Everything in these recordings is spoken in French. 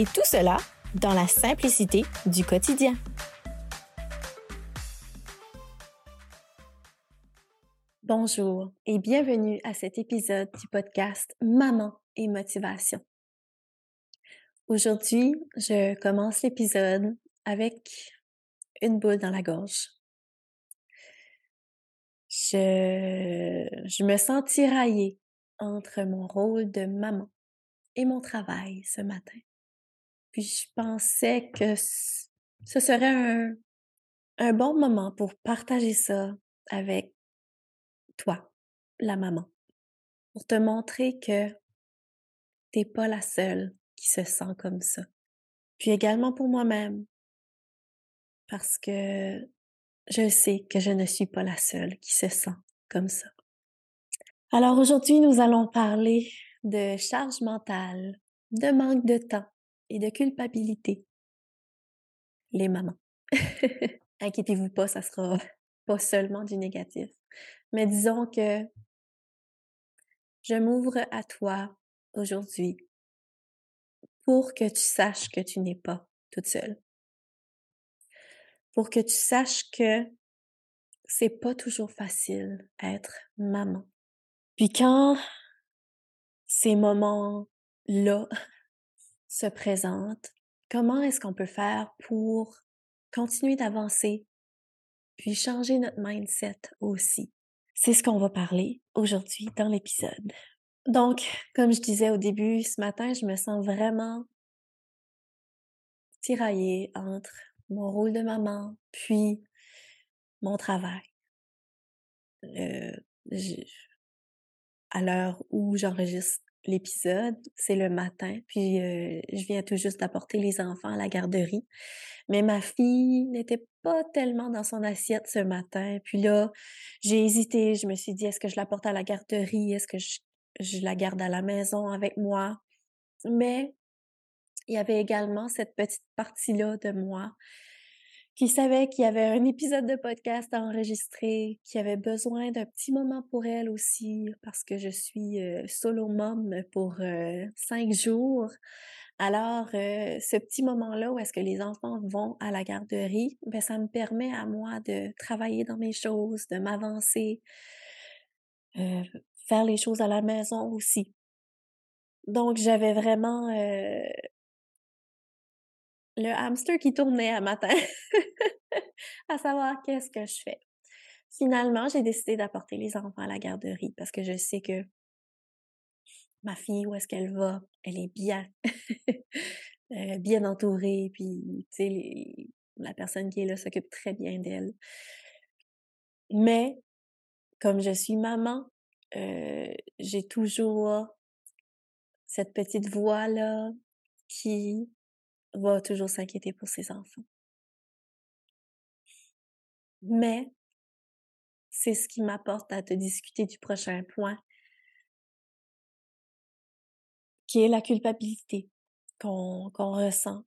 Et tout cela dans la simplicité du quotidien. Bonjour et bienvenue à cet épisode du podcast Maman et Motivation. Aujourd'hui, je commence l'épisode avec une boule dans la gorge. Je, me sens tiraillée entre mon rôle de maman et mon travail ce matin. Puis je pensais que ce serait un, bon moment pour partager ça avec toi, la maman, pour te montrer que t'es pas la seule qui se sent comme ça. Puis également pour moi-même, parce que je sais que je ne suis pas la seule qui se sent comme ça. Alors aujourd'hui, nous allons parler de charge mentale, de manque de temps et de culpabilité. Les mamans. Inquiétez-vous pas, ça sera pas seulement du négatif. Mais disons que je m'ouvre à toi aujourd'hui pour que tu saches que tu n'es pas toute seule. Pour que tu saches que c'est pas toujours facile être maman. Puis quand ces moments-là se présentent, comment est-ce qu'on peut faire pour continuer d'avancer, puis changer notre mindset aussi? C'est ce qu'on va parler aujourd'hui dans l'épisode. Donc, comme je disais au début, ce matin, je me sens vraiment tiraillée entre mon rôle de maman, puis mon travail. À l'heure où j'enregistre l'épisode, c'est le matin, puis je viens tout juste d'apporter les enfants à la garderie. Mais ma fille n'était pas tellement dans son assiette ce matin. Puis là, j'ai hésité, je me suis dit, est-ce que je la porte à la garderie? Est-ce que je, je la garde à la maison avec moi? Mais il y avait également cette petite partie-là de moi qui savait qu'il y avait un épisode de podcast à enregistrer, qui avait besoin d'un petit moment pour elle aussi, parce que je suis euh, solo mom pour euh, cinq jours. Alors, euh, ce petit moment-là où est-ce que les enfants vont à la garderie, ben, ça me permet à moi de travailler dans mes choses, de m'avancer, faire les choses à la maison aussi. Donc, j'avais vraiment le hamster qui tournait à matin, à savoir qu'est-ce que je fais. Finalement, j'ai décidé d'apporter les enfants à la garderie parce que je sais que ma fille, où est-ce qu'elle va, elle est bien, euh, bien entourée, puis, tu sais, la personne qui est là s'occupe très bien d'elle. Mais, comme je suis maman, euh, j'ai toujours cette petite voix-là qui va toujours s'inquiéter pour ses enfants. Mais c'est ce qui m'apporte à te discuter du prochain point, qui est la culpabilité qu'on ressent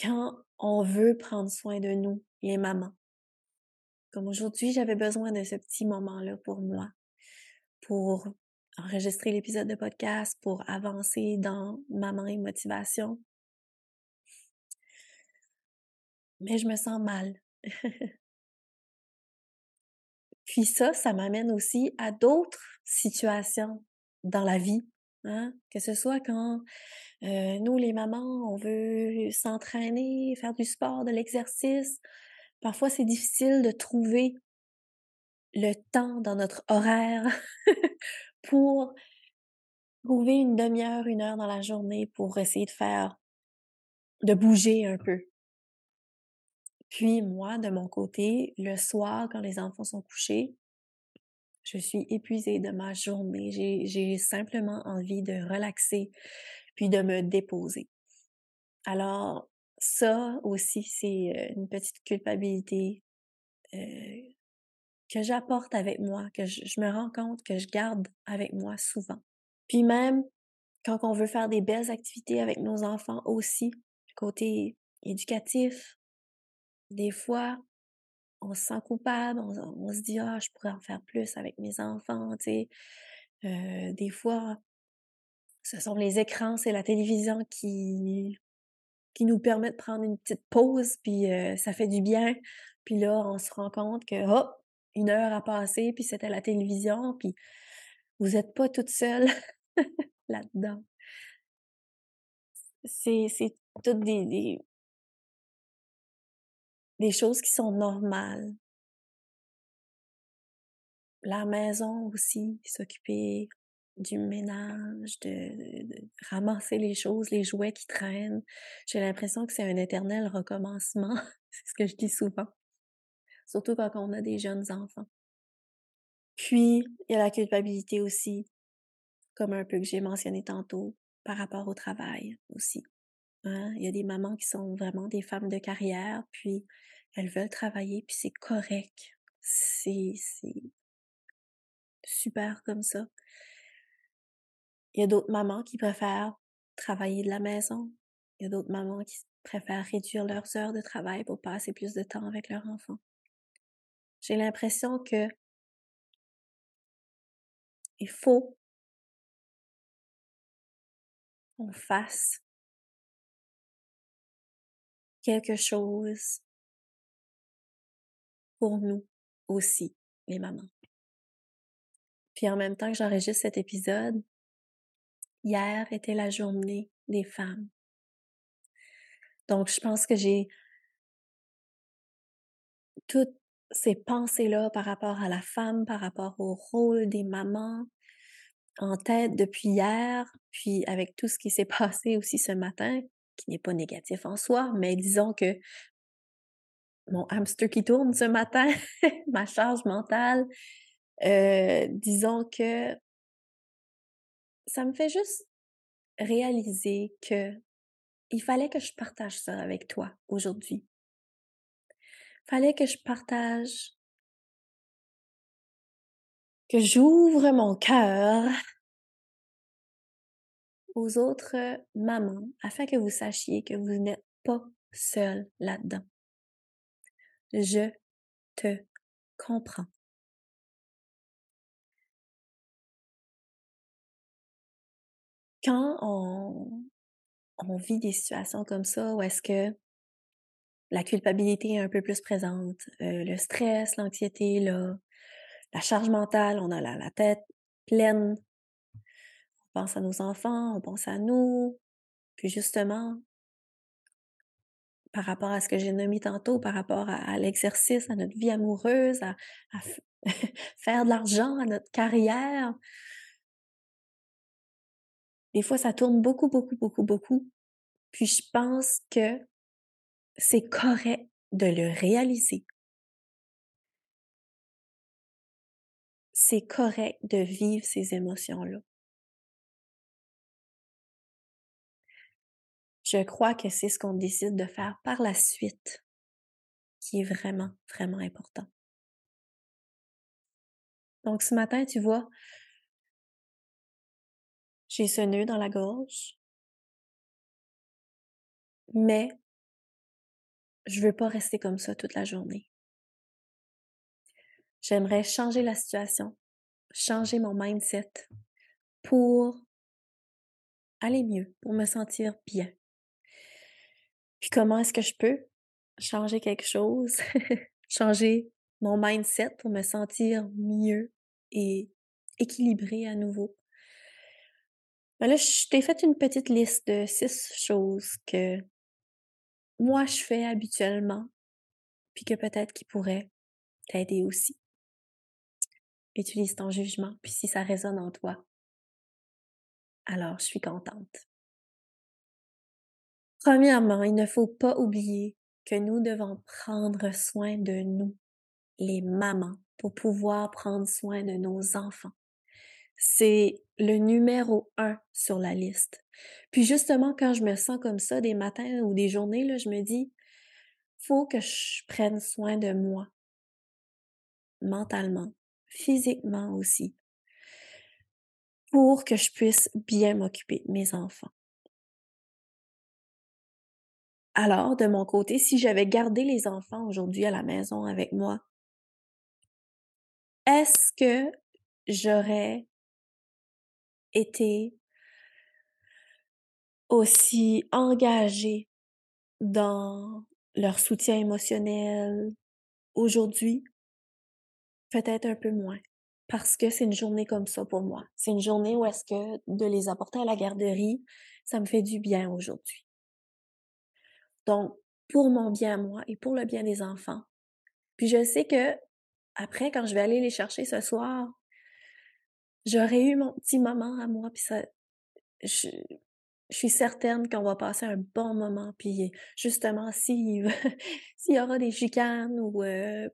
quand on veut prendre soin de nous, les mamans. Comme aujourd'hui, j'avais besoin de ce petit moment-là pour moi, pour enregistrer l'épisode de podcast, pour avancer dans Maman et Motivation, mais je me sens mal. Puis ça, ça m'amène aussi à d'autres situations dans la vie, hein? que ce soit quand euh, nous, les mamans, on veut s'entraîner, faire du sport, de l'exercice. Parfois, c'est difficile de trouver le temps dans notre horaire pour trouver une demi-heure, une heure dans la journée pour essayer de faire, de bouger un peu. Puis moi, de mon côté, le soir, quand les enfants sont couchés, je suis épuisée de ma journée. J'ai simplement envie de relaxer, puis de me déposer. Alors, ça aussi, c'est une petite culpabilité que j'apporte avec moi, que je, me rends compte que je garde avec moi souvent. Puis même quand on veut faire des belles activités avec nos enfants aussi, côté éducatif, des fois, on se sent coupable, on, se dit ah je pourrais en faire plus avec mes enfants, tu sais. des fois, ce sont les écrans, c'est la télévision qui qui nous permet de prendre une petite pause, puis ça fait du bien. Puis là, on se rend compte que, hop, une heure a passé, puis c'était la télévision, puis vous n'êtes pas toute seule là-dedans. C'est, toutes des, des choses qui sont normales. La maison aussi, s'occuper du ménage, de, ramasser les choses, les jouets qui traînent. J'ai l'impression que c'est un éternel recommencement. c'est ce que je dis souvent. Surtout quand on a des jeunes enfants. Puis, il y a la culpabilité aussi, comme un peu que j'ai mentionné tantôt, par rapport au travail aussi. Hein. Il y a des mamans qui sont vraiment des femmes de carrière, puis elles veulent travailler, puis c'est correct. C'est super comme ça. Il y a d'autres mamans qui préfèrent travailler de la maison. Il y a d'autres mamans qui préfèrent réduire leurs heures de travail pour passer plus de temps avec leurs enfants. J'ai l'impression que il faut qu'on fasse quelque chose pour nous aussi, les mamans. Puis en même temps que j'enregistre cet épisode, Hier était la journée des femmes. Donc, je pense que j'ai toutes ces pensées-là par rapport à la femme, par rapport au rôle des mamans en tête depuis hier, puis avec tout ce qui s'est passé aussi ce matin, qui n'est pas négatif en soi, mais disons que mon hamster qui tourne ce matin, ma charge mentale, euh, disons que ça me fait juste réaliser que il fallait que je partage ça avec toi aujourd'hui. Fallait que je partage, que j'ouvre mon cœur aux autres mamans afin que vous sachiez que vous n'êtes pas seul là-dedans. Je te comprends. quand on, vit des situations comme ça, où est-ce que la culpabilité est un peu plus présente, euh, le stress, l'anxiété, la, charge mentale, on a la, tête pleine, pense à nos enfants, on pense à nous, puis justement, par rapport à ce que j'ai nommé tantôt, par rapport à, l'exercice, à notre vie amoureuse, à faire de l'argent, à notre carrière, des fois, ça tourne beaucoup, beaucoup, beaucoup, beaucoup. Puis je pense que c'est correct de le réaliser. C'est correct de vivre ces émotions-là. Je crois que c'est ce qu'on décide de faire par la suite qui est vraiment, vraiment important. Donc ce matin, tu vois, j'ai ce nœud dans la gorge. Mais je veux pas rester comme ça toute la journée. J'aimerais changer la situation, changer mon mindset pour aller mieux, pour me sentir bien. Puis comment est-ce que je peux changer quelque chose, changer mon mindset pour me sentir mieux et équilibré à nouveau? Ben là, je t'ai fait une petite liste de six choses que moi je fais habituellement, puis que peut-être qui pourraient t'aider aussi. Utilise ton jugement, puis si ça résonne en toi, alors je suis contente. Premièrement, il ne faut pas oublier que nous devons prendre soin de nous, les mamans, pour pouvoir prendre soin de nos enfants. c'est le numéro un sur la liste. Puis justement, quand je me sens comme ça des matins ou des journées, je me dis, faut que je prenne soin de moi, mentalement, physiquement aussi, pour que je puisse bien m'occuper de mes enfants. Alors, de mon côté, si j'avais gardé les enfants aujourd'hui à la maison avec moi, est-ce que j'aurais été aussi engagée dans leur soutien émotionnel aujourd'hui? Peut-être un peu moins. Parce que c'est une journée comme ça pour moi. C'est une journée où est-ce que de les apporter à la garderie, ça me fait du bien aujourd'hui. Donc, pour mon bien à moi et pour le bien des enfants. Puis je sais que après, quand je vais aller les chercher ce soir, j'aurai eu mon petit moment à moi, puis je, suis certaine qu'on va passer un bon moment. Puis justement, s'il y aura des chicanes ou euh,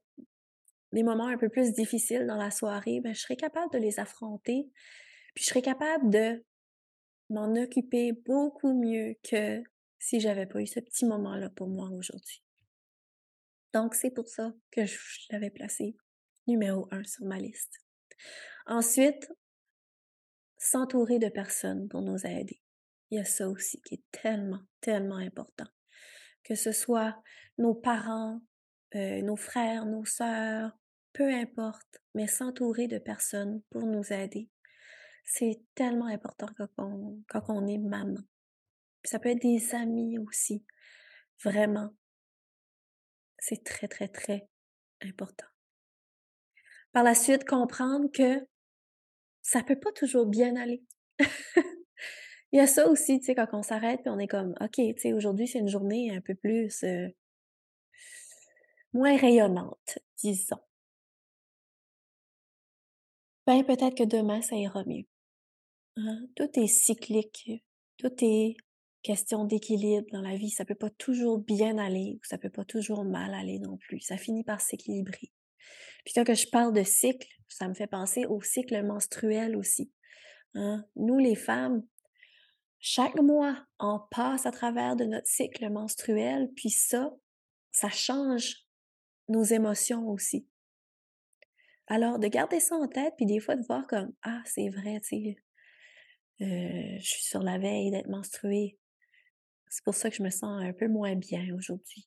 des moments un peu plus difficiles dans la soirée, ben, je serai capable de les affronter. Puis je serai capable de m'en occuper beaucoup mieux que si j'avais pas eu ce petit moment-là pour moi aujourd'hui. Donc, c'est pour ça que je l'avais placé numéro un sur ma liste. Ensuite, s'entourer de personnes pour nous aider. Il y a ça aussi qui est tellement, tellement important. Que ce soit nos parents, euh, nos frères, nos sœurs, peu importe, mais s'entourer de personnes pour nous aider. C'est tellement important quand on, quand on est maman. Ça peut être des amis aussi. Vraiment. C'est très, très, très important. Par la suite, comprendre que ça peut pas toujours bien aller. Il y a ça aussi, tu sais, quand on s'arrête puis on est comme, OK, tu sais, aujourd'hui, c'est une journée un peu plus, euh, moins rayonnante, disons. Ben, peut-être que demain, ça ira mieux. Hein? Tout est cyclique. Tout est question d'équilibre dans la vie. Ça peut pas toujours bien aller ou ça peut pas toujours mal aller non plus. Ça finit par s'équilibrer. Puis quand je parle de cycle, ça me fait penser au cycle menstruel aussi. Hein? Nous, les femmes, chaque mois, on passe à travers de notre cycle menstruel, puis ça, ça change nos émotions aussi. Alors, de garder ça en tête, puis des fois de voir comme Ah, c'est vrai, tu sais, euh, je suis sur la veille d'être menstruée. C'est pour ça que je me sens un peu moins bien aujourd'hui.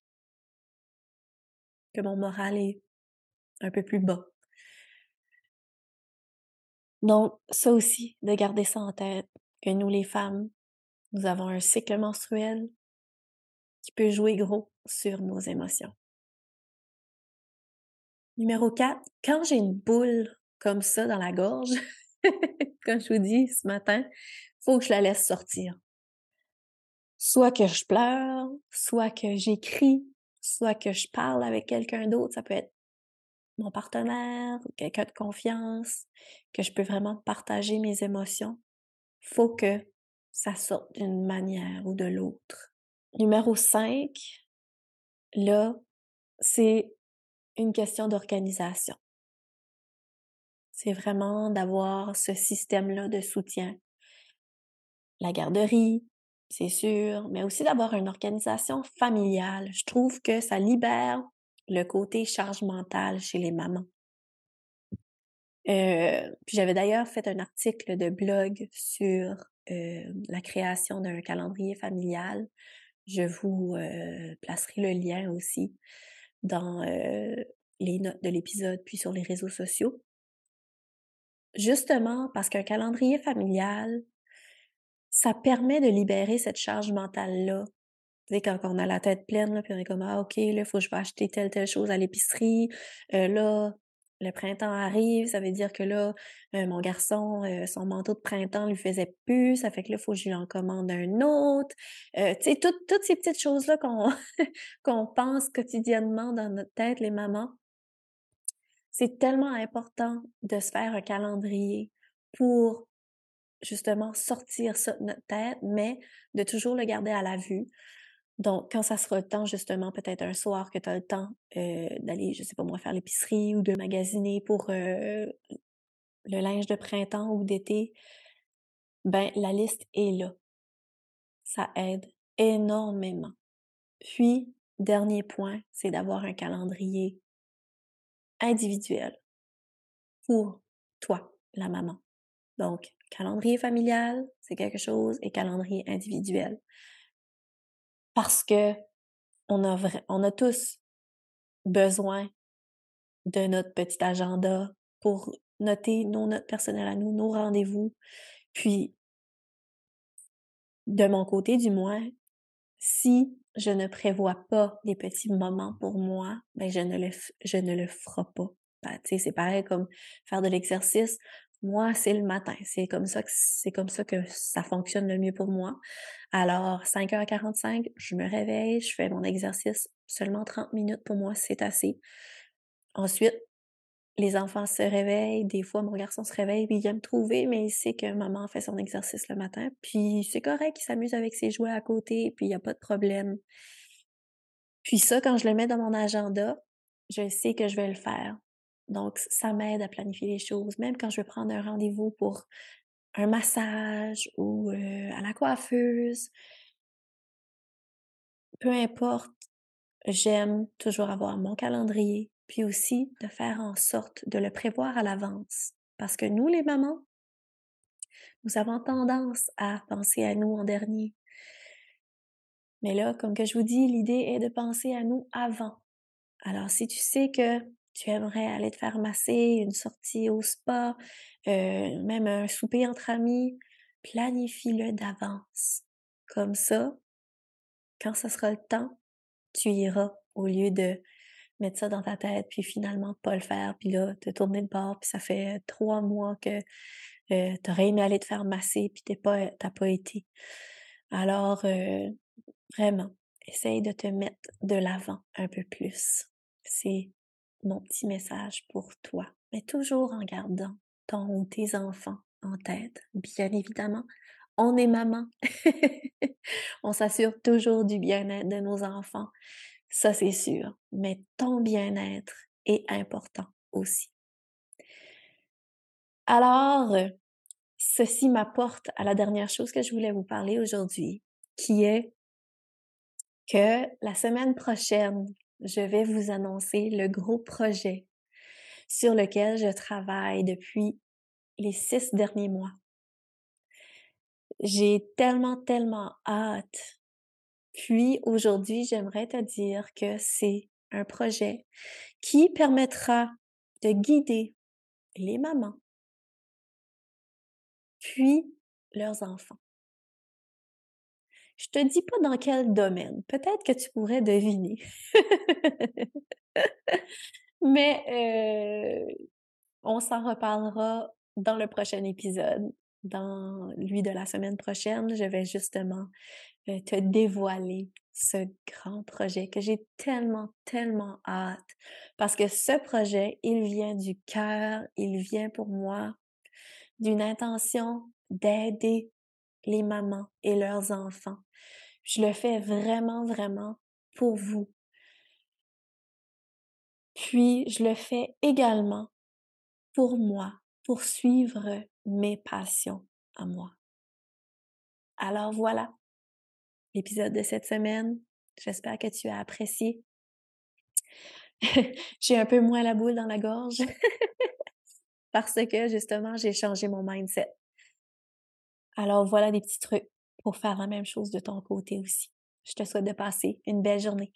Que mon moral est un peu plus bas. Donc, ça aussi, de garder ça en tête, que nous les femmes, nous avons un cycle menstruel qui peut jouer gros sur nos émotions. Numéro 4, quand j'ai une boule comme ça dans la gorge, comme je vous dis ce matin, faut que je la laisse sortir. Soit que je pleure, soit que j'écris, soit que je parle avec quelqu'un d'autre, ça peut être mon partenaire, quelqu'un de confiance, que je peux vraiment partager mes émotions, faut que ça sorte d'une manière ou de l'autre. Numéro 5, là, c'est une question d'organisation. C'est vraiment d'avoir ce système-là de soutien. La garderie, c'est sûr, mais aussi d'avoir une organisation familiale. Je trouve que ça libère le côté charge mentale chez les mamans. Euh, j'avais d'ailleurs fait un article de blog sur euh, la création d'un calendrier familial. Je vous euh, placerai le lien aussi dans les notes de l'épisode, puis sur les réseaux sociaux. Justement parce qu'un calendrier familial, ça permet de libérer cette charge mentale-là tu sais, quand on a la tête pleine, là, puis on est comme, ah, OK, là, il faut que je vais acheter telle, telle chose à l'épicerie. Euh, là, le printemps arrive, ça veut dire que là, euh, mon garçon, euh, son manteau de printemps lui faisait plus, ça fait que là, il faut que je lui en commande un autre. tu sais, toutes ces petites choses-là qu'on qu'on pense quotidiennement dans notre tête, les mamans. C'est tellement important de se faire un calendrier pour justement sortir ça de notre tête, mais de toujours le garder à la vue. Donc, quand ça sera le temps, justement, peut-être un soir que tu as le temps euh, d'aller, je sais pas moi, faire l'épicerie ou de magasiner pour euh, le linge de printemps ou d'été, ben la liste est là. Ça aide énormément. Puis, dernier point, c'est d'avoir un calendrier individuel pour toi, la maman. Donc, calendrier familial, c'est quelque chose, et calendrier individuel. Parce que on a, on a tous besoin de notre petit agenda pour noter nos notes personnelles à nous, nos rendez-vous. Puis, de mon côté, du moins, si je ne prévois pas des petits moments pour moi, ben je ne le, je ne le ferai pas. Ben, c'est pareil comme faire de l'exercice. Moi, c'est le matin. C'est comme ça que ça fonctionne le mieux pour moi. Alors, 5h45, je me réveille, je fais mon exercice. Seulement 30 minutes pour moi, c'est assez. Ensuite, les enfants se réveillent. Des fois, mon garçon se réveille, puis il vient me trouver, mais il sait que maman fait son exercice le matin. Puis c'est correct, il s'amuse avec ses jouets à côté, puis il n'y a pas de problème. Puis ça, quand je le mets dans mon agenda, je sais que je vais le faire. Donc, ça m'aide à planifier les choses. Même quand je vais prendre un rendez-vous pour un massage ou à la coiffeuse, peu importe, j'aime toujours avoir mon calendrier, puis aussi de faire en sorte de le prévoir à l'avance. Parce que nous, les mamans, nous avons tendance à penser à nous en dernier. Mais là, comme que je vous dis, l'idée est de penser à nous avant. Alors, si tu sais que tu aimerais aller te faire masser, une sortie au spa, euh, même un souper entre amis, planifie-le d'avance. Comme ça, quand ce sera le temps, tu iras au lieu de mettre ça dans ta tête, puis finalement pas le faire, puis là, te tourner de bord, puis ça fait trois mois que euh, tu aurais aimé aller te faire masser, puis t'es pas, t'as pas été. Alors, euh, vraiment, essaye de te mettre de l'avant un peu plus. C'est mon petit message pour toi. Mais toujours en gardant ton ou tes enfants en tête, bien évidemment. On est maman. on s'assure toujours du bien-être de nos enfants. Ça, c'est sûr. Mais ton bien-être est important aussi. Alors, ceci m'apporte à la dernière chose que je voulais vous parler aujourd'hui, qui est que la semaine prochaine, je vais vous annoncer le gros projet sur lequel je travaille depuis les six derniers mois. J'ai tellement, tellement hâte. Puis aujourd'hui, j'aimerais te dire que c'est un projet qui permettra de guider les mamans, puis leurs enfants. Je te dis pas dans quel domaine. Peut-être que tu pourrais deviner. Mais euh, on s'en reparlera dans le prochain épisode. Dans lui de la semaine prochaine, je vais justement euh, te dévoiler ce grand projet que j'ai tellement, tellement hâte. Parce que ce projet, il vient du cœur, il vient pour moi d'une intention d'aider les mamans et leurs enfants. Je le fais vraiment, vraiment pour vous. Puis, je le fais également pour moi, pour suivre mes passions à moi. Alors voilà, l'épisode de cette semaine. J'espère que tu as apprécié. j'ai un peu moins la boule dans la gorge parce que justement, j'ai changé mon mindset. Alors voilà des petits trucs pour faire la même chose de ton côté aussi. Je te souhaite de passer une belle journée.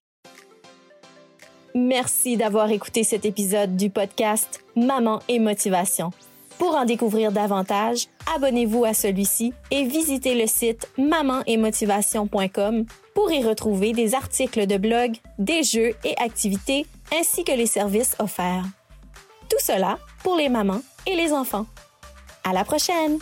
Merci d'avoir écouté cet épisode du podcast Maman et Motivation. Pour en découvrir davantage, abonnez-vous à celui-ci et visitez le site mamanetmotivation.com pour y retrouver des articles de blog, des jeux et activités ainsi que les services offerts. Tout cela pour les mamans et les enfants. À la prochaine!